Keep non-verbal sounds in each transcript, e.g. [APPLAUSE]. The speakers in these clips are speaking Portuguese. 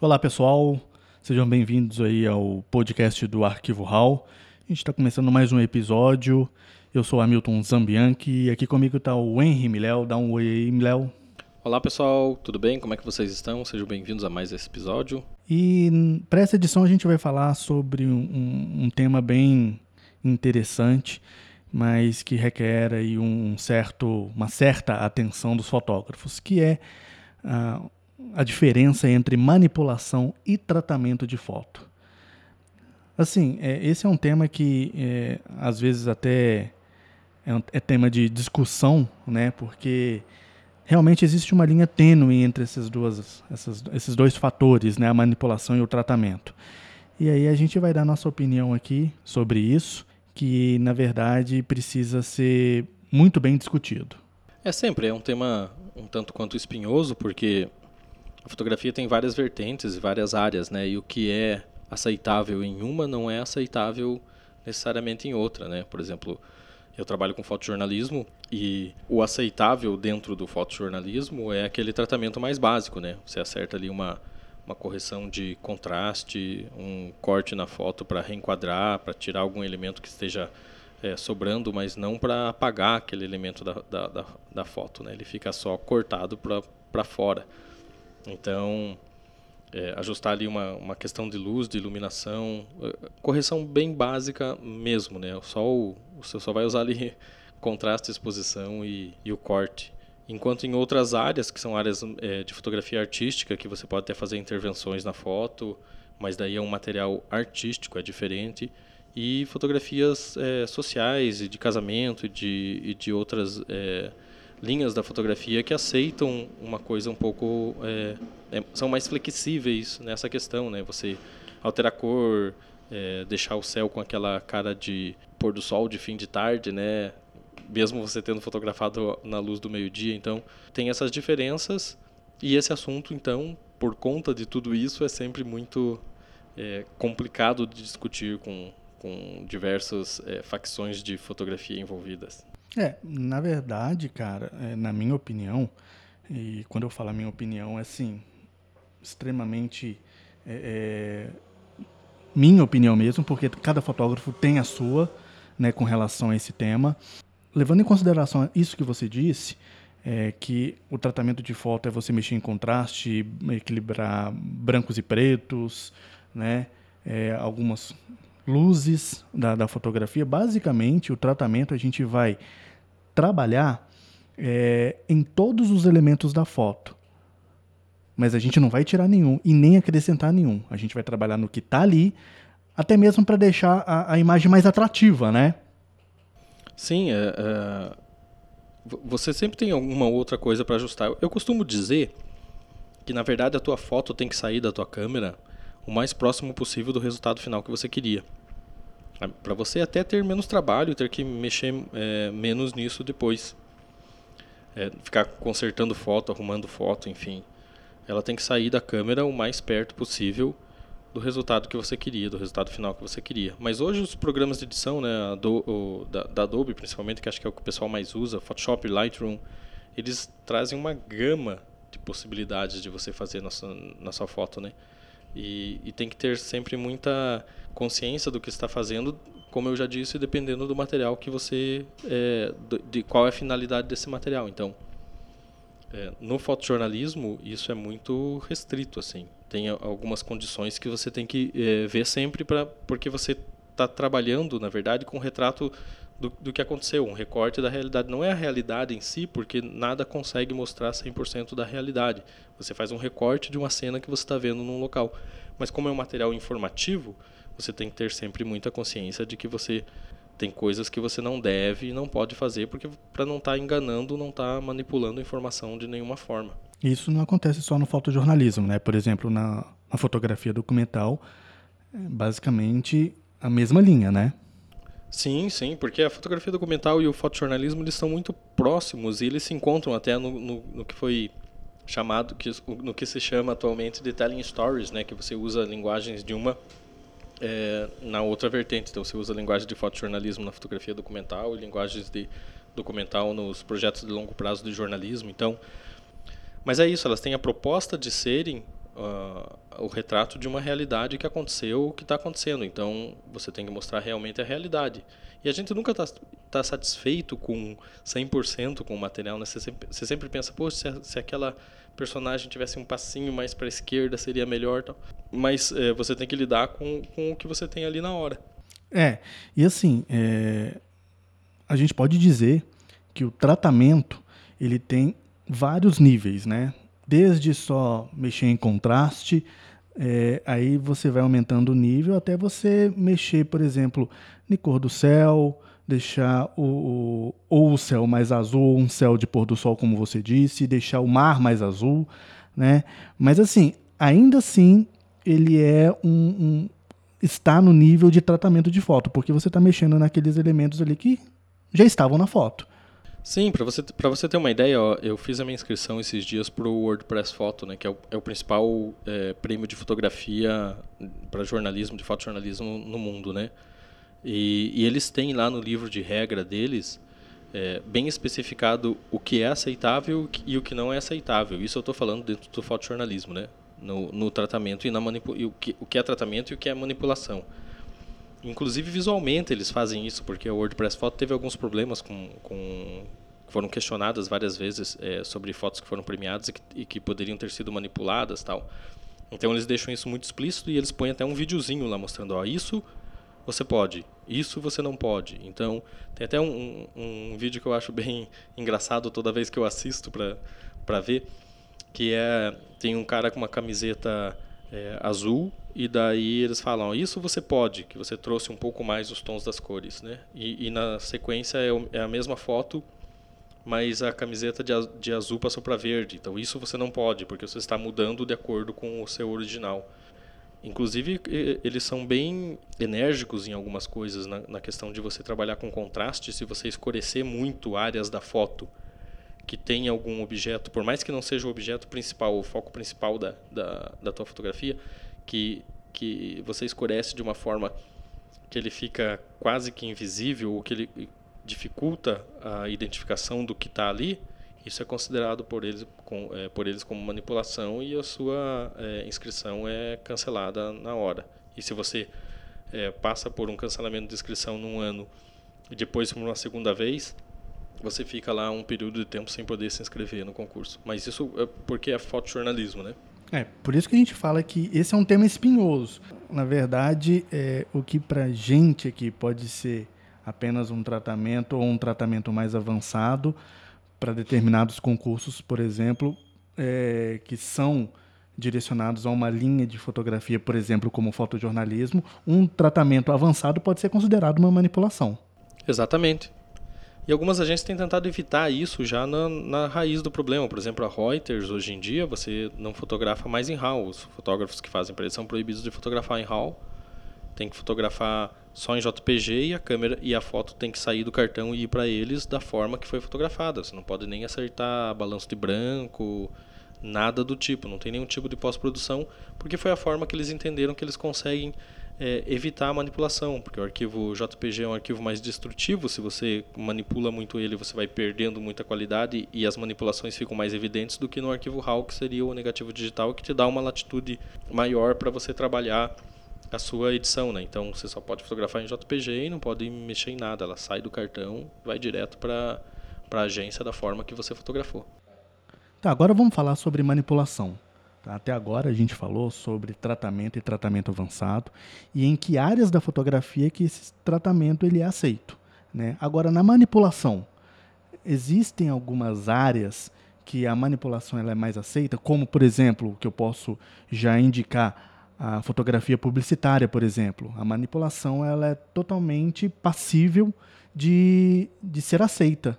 Olá pessoal, sejam bem-vindos aí ao podcast do Arquivo Hall. A gente está começando mais um episódio. Eu sou Hamilton Zambianchi e aqui comigo está o Henry Miléo. Dá um oi aí, Miléo. Olá pessoal, tudo bem? Como é que vocês estão? Sejam bem-vindos a mais esse episódio. E para essa edição a gente vai falar sobre um, um tema bem interessante, mas que requer aí um certo, uma certa atenção dos fotógrafos, que é uh, a diferença entre manipulação e tratamento de foto. Assim, é, esse é um tema que é, às vezes até é, é, tema de discussão, né? Porque realmente existe uma linha tênue entre essas duas, essas, esses dois fatores, né? A manipulação e o tratamento. E aí a gente vai dar nossa opinião aqui sobre isso, que na verdade precisa ser muito bem discutido. É sempre, é um tema um tanto quanto espinhoso, porque a fotografia tem várias vertentes e várias áreas, né? E o que é aceitável em uma não é aceitável necessariamente em outra, né? Por exemplo, eu trabalho com fotojornalismo e o aceitável dentro do fotojornalismo é aquele tratamento mais básico, né? Você acerta ali uma uma correção de contraste, um corte na foto para reenquadrar, para tirar algum elemento que esteja é, sobrando, mas não para apagar aquele elemento da, da, da, da, foto, né? Ele fica só cortado para fora. Então, é, ajustar ali uma, uma questão de luz, de iluminação, é, correção bem básica mesmo, né? Só o, você só vai usar ali [LAUGHS] contraste, exposição e, e o corte. Enquanto em outras áreas, que são áreas é, de fotografia artística, que você pode até fazer intervenções na foto, mas daí é um material artístico, é diferente. E fotografias é, sociais, e de casamento, e de, e de outras é, linhas da fotografia que aceitam uma coisa um pouco é, é, são mais flexíveis nessa questão, né? Você alterar a cor, é, deixar o céu com aquela cara de pôr do sol de fim de tarde, né? Mesmo você tendo fotografado na luz do meio-dia, então tem essas diferenças e esse assunto, então, por conta de tudo isso, é sempre muito é, complicado de discutir com com diversas é, facções de fotografia envolvidas. É, na verdade, cara, é, na minha opinião, e quando eu falo a minha opinião, é assim, extremamente é, é, minha opinião mesmo, porque cada fotógrafo tem a sua, né, com relação a esse tema. Levando em consideração isso que você disse, é, que o tratamento de foto é você mexer em contraste, equilibrar brancos e pretos, né, é, algumas luzes da, da fotografia. Basicamente, o tratamento a gente vai trabalhar é, em todos os elementos da foto. Mas a gente não vai tirar nenhum e nem acrescentar nenhum. A gente vai trabalhar no que está ali, até mesmo para deixar a, a, imagem mais atrativa, né? Sim, é, é, você sempre tem alguma outra coisa para ajustar. Eu costumo dizer que, na verdade, a tua foto tem que sair da tua câmera o mais próximo possível do resultado final que você queria. Ah, para você até ter menos trabalho, ter que mexer é, menos nisso depois. É, ficar consertando foto, arrumando foto, enfim. Ela tem que sair da câmera o mais perto possível do resultado que você queria, do resultado final que você queria. Mas hoje os programas de edição, né, do, o, da, da, Adobe principalmente, que acho que é o que o pessoal mais usa, Photoshop, Lightroom, eles trazem uma gama de possibilidades de você fazer na sua, na sua foto, né? E, e tem que ter sempre muita consciência do que está fazendo, como eu já disse, dependendo do material que você, é, de qual é a finalidade desse material. Então, é, no fotojornalismo isso é muito restrito, assim. Tem algumas condições que você tem que é, ver sempre para, porque você está trabalhando, na verdade, com um retrato do, do, que aconteceu, um recorte da realidade. Não é a realidade em si, porque nada consegue mostrar 100% da realidade. Você faz um recorte de uma cena que você está vendo num local. Mas como é um material informativo, você tem que ter sempre muita consciência de que você tem coisas que você não deve e não pode fazer porque para não estar tá enganando, não estar tá manipulando informação de nenhuma forma. Isso não acontece só no fotojornalismo, né? Por exemplo, na, na fotografia documental, é basicamente a mesma linha, né? Sim, sim, porque a fotografia documental e o fotojornalismo eles são muito próximos e eles se encontram até no, no, no, que foi chamado, que, no que se chama atualmente de telling stories, né, que você usa linguagens de uma é, na outra vertente. Então, você usa linguagem de fotojornalismo na fotografia documental e linguagens de documental nos projetos de longo prazo de jornalismo. Então, mas é isso, elas têm a proposta de serem uh, o retrato de uma realidade que aconteceu, que está acontecendo. Então, você tem que mostrar realmente a realidade. E a gente nunca está tá satisfeito com 100% com o material. Né? Você, sempre, você sempre pensa, pô, se, se aquela personagem tivesse um passinho mais para a esquerda, seria melhor. Tal. Mas é, você tem que lidar com, com o que você tem ali na hora. É, e assim, é, a gente pode dizer que o tratamento ele tem vários níveis, né? Desde só mexer em contraste, é, aí você vai aumentando o nível até você mexer, por exemplo, em cor do céu, deixar o, ou o céu mais azul, um céu de pôr do sol, como você disse, deixar o mar mais azul, né? Mas assim, ainda assim, ele é um, um está no nível de tratamento de foto, porque você está mexendo naqueles elementos ali que já estavam na foto. Sim, para você, você ter uma ideia, ó, eu fiz a minha inscrição esses dias para o WordPress Photo, né, que é o, é o principal é, prêmio de fotografia para jornalismo, de fotojornalismo no mundo. Né? E, e, eles têm lá no livro de regra deles é, bem especificado o que é aceitável e o que não é aceitável. Isso eu estou falando dentro do fotojornalismo, né? no, no tratamento e, na manipu e o, que, o que é tratamento e o que é manipulação. Inclusive visualmente eles fazem isso, porque o WordPress Photo teve alguns problemas com, com foram questionadas várias vezes é, sobre fotos que foram premiadas e que, e que, poderiam ter sido manipuladas tal. Então eles deixam isso muito explícito e eles põem até um videozinho lá mostrando, ó, isso você pode, isso você não pode. Então tem até um, um, um vídeo que eu acho bem [LAUGHS] engraçado toda vez que eu assisto para ver, que é tem um cara com uma camiseta é, azul e daí eles falam isso você pode que você trouxe um pouco mais os tons das cores né? E, e na sequência é, é, a mesma foto mas a camiseta de, de azul passou para verde. Então isso você não pode porque você está mudando de acordo com o seu original inclusive eles são bem enérgicos em algumas coisas na, na questão de você trabalhar com contraste se você escurecer muito áreas da foto que tem algum objeto, por mais que não seja o objeto principal, o foco principal da, da, da tua fotografia, que, que você escurece de uma forma que ele fica quase que invisível, ou que ele dificulta a identificação do que está ali, isso é considerado por eles, com, é, por eles como manipulação e a sua é, inscrição é cancelada na hora. E se você é, passa por um cancelamento de inscrição num ano e depois por uma segunda vez, você fica lá um período de tempo sem poder se inscrever no concurso. Mas isso é porque é fotojornalismo, né? É, por isso que a gente fala que esse é um tema espinhoso. Na verdade, é, o que para gente aqui pode ser apenas um tratamento ou um tratamento mais avançado para determinados concursos, por exemplo, é, que são direcionados a uma linha de fotografia, por exemplo, como fotojornalismo, um tratamento avançado pode ser considerado uma manipulação. Exatamente. E algumas agências têm tentado evitar isso já na, na, raiz do problema. Por exemplo, a Reuters, hoje em dia, você não fotografa mais em RAW. Os fotógrafos que fazem para eles são proibidos de fotografar em RAW. Tem que fotografar só em JPG e a câmera e a foto tem que sair do cartão e ir para eles da forma que foi fotografada. Você não pode nem acertar balanço de branco, nada do tipo. Não tem nenhum tipo de pós-produção, porque foi a forma que eles entenderam que eles conseguem é, evitar a manipulação, porque o arquivo JPG é um arquivo mais destrutivo, se você manipula muito ele, você vai perdendo muita qualidade e as manipulações ficam mais evidentes do que no arquivo RAW, que seria o negativo digital, que te dá uma latitude maior para você trabalhar a sua edição, né? Então você só pode fotografar em JPG e não pode mexer em nada, ela sai do cartão, vai direto para a agência da forma que você fotografou. Tá, agora vamos falar sobre manipulação. Até agora a gente falou sobre tratamento e tratamento avançado e em que áreas da fotografia que esse tratamento ele é aceito. Né? Agora, na manipulação, existem algumas áreas que a manipulação ela é mais aceita, como, por exemplo, que eu posso já indicar a fotografia publicitária, por exemplo. A manipulação ela é totalmente passível de, de ser aceita.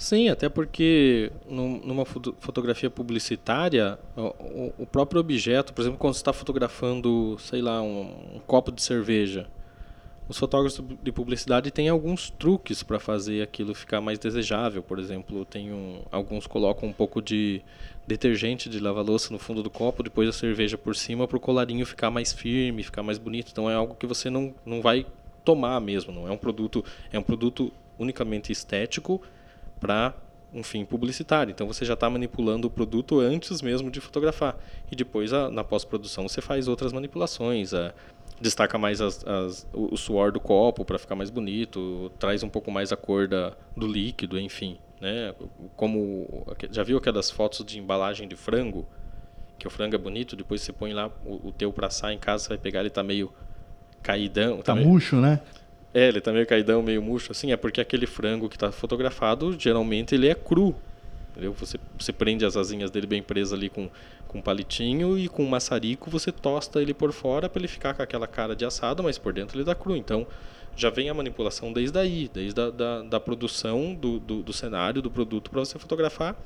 Sim, até porque numa fotografia publicitária, o próprio objeto, por exemplo, quando você está fotografando, sei lá, um, um, copo de cerveja, os fotógrafos de publicidade têm alguns truques para fazer aquilo ficar mais desejável. Por exemplo, tem um, alguns colocam um pouco de detergente de lavar louça no fundo do copo, depois a cerveja por cima para o colarinho ficar mais firme, ficar mais bonito. Então é algo que você não, não vai tomar mesmo, não é um produto, é um produto unicamente estético para um fim publicitário. Então você já está manipulando o produto antes mesmo de fotografar. E depois, a, na pós-produção, você faz outras manipulações. A, destaca mais as, as, o, suor do copo para ficar mais bonito, traz um pouco mais a cor da, do líquido, enfim. Né? Como já viu aquelas fotos de embalagem de frango, que o frango é bonito, depois você põe lá o, o teu para assar em casa, você vai pegar ele está meio caidão, tá, tá meio... murcho, né? É, ele tá meio caidão, meio murcho, assim, é porque aquele frango que está fotografado, geralmente ele é cru. Entendeu? Você, você prende as asinhas dele bem presas ali com, com palitinho e com um maçarico você tosta ele por fora para ele ficar com aquela cara de assado, mas por dentro ele tá cru. Então já vem a manipulação desde aí, desde a da, da produção do, do, do cenário, do produto para você fotografar.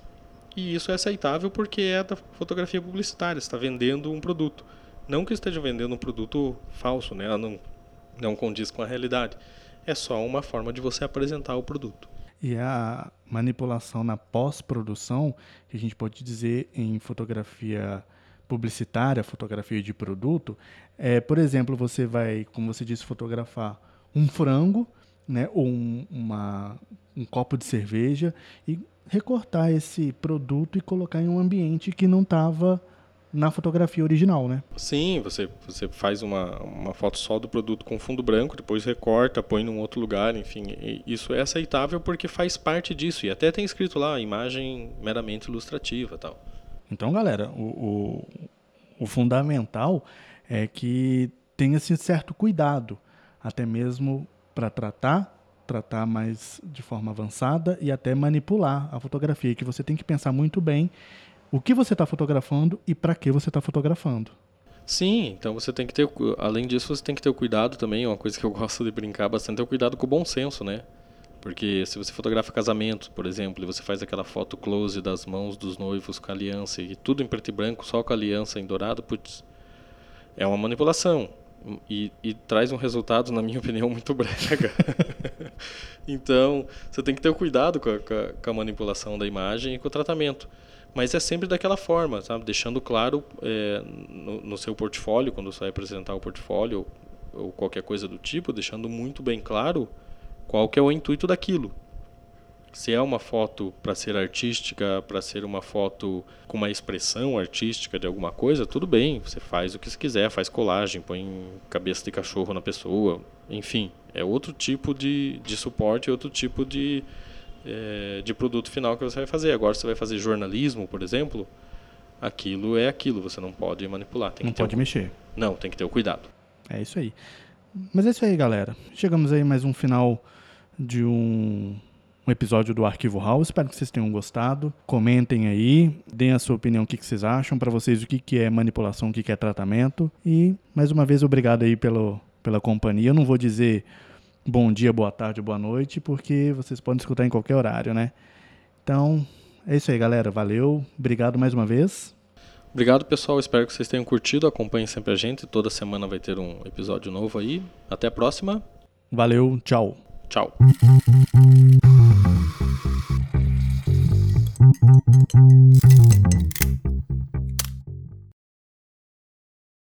E isso é aceitável porque é da fotografia publicitária, está vendendo um produto. Não que esteja vendendo um produto falso, né? não, não condiz com a realidade. É só uma forma de você apresentar o produto. E a manipulação na pós-produção, que a gente pode dizer em fotografia publicitária, fotografia de produto, é, por exemplo, você vai, como você disse, fotografar um frango, né, ou um, uma, um copo de cerveja e recortar esse produto e colocar em um ambiente que não estava na fotografia original, né? Sim, você, você faz uma, uma foto só do produto com fundo branco, depois recorta, põe num outro lugar, enfim. Isso é aceitável porque faz parte disso. E até tem escrito lá, imagem meramente ilustrativa tal. Então, galera, o, o, o fundamental é que tenha esse certo cuidado, até mesmo para tratar tratar mais de forma avançada e até manipular a fotografia, que você tem que pensar muito bem o que você está fotografando e para que você está fotografando. Sim, então você tem que ter, além disso, você tem que ter o cuidado também, uma coisa que eu [LAUGHS] gosto de brincar bastante é o cuidado com o bom senso, né? Porque se você fotografa casamento, por exemplo, e você faz aquela foto close das mãos dos noivos com aliança e tudo em preto e branco, só com a aliança em dourado, putz, é uma manipulação. E, e, traz um resultado, na minha [LAUGHS] opinião, muito brega. [LAUGHS] então, você tem que ter cuidado com a, com a, manipulação da imagem e com o tratamento mas é sempre daquela forma, sabe? Deixando claro é, no, no, seu portfólio, quando você vai apresentar o portfólio ou, ou, qualquer coisa do tipo, deixando muito bem claro qual que é o intuito daquilo. Se é uma foto para ser artística, para ser uma foto com uma expressão artística de alguma coisa, tudo bem, você faz o que você quiser, faz colagem, põe cabeça de cachorro na pessoa, enfim, é outro tipo de, de suporte, outro tipo de, é, de produto final que você vai fazer. Agora, você vai fazer jornalismo, por exemplo, aquilo é aquilo, você não pode manipular. não pode mexer. Não, tem que ter o cuidado. É isso aí. Mas é isso aí, galera. Chegamos aí mais um final de um, um episódio do Arquivo House. Espero que vocês tenham gostado. Comentem aí, deem a sua opinião, o que, que vocês acham, para vocês o que, que é manipulação, o que, que é tratamento. E, mais uma vez, obrigado aí pelo, pela companhia. Eu não vou dizer bom dia, boa tarde, boa noite, porque vocês podem escutar em qualquer horário, né? Então, é isso aí, galera. Valeu. Obrigado mais uma vez. Obrigado, pessoal. Espero que vocês tenham curtido. Acompanhem sempre a gente. Toda semana vai ter um episódio novo aí. Até a próxima. Valeu. Tchau. Tchau.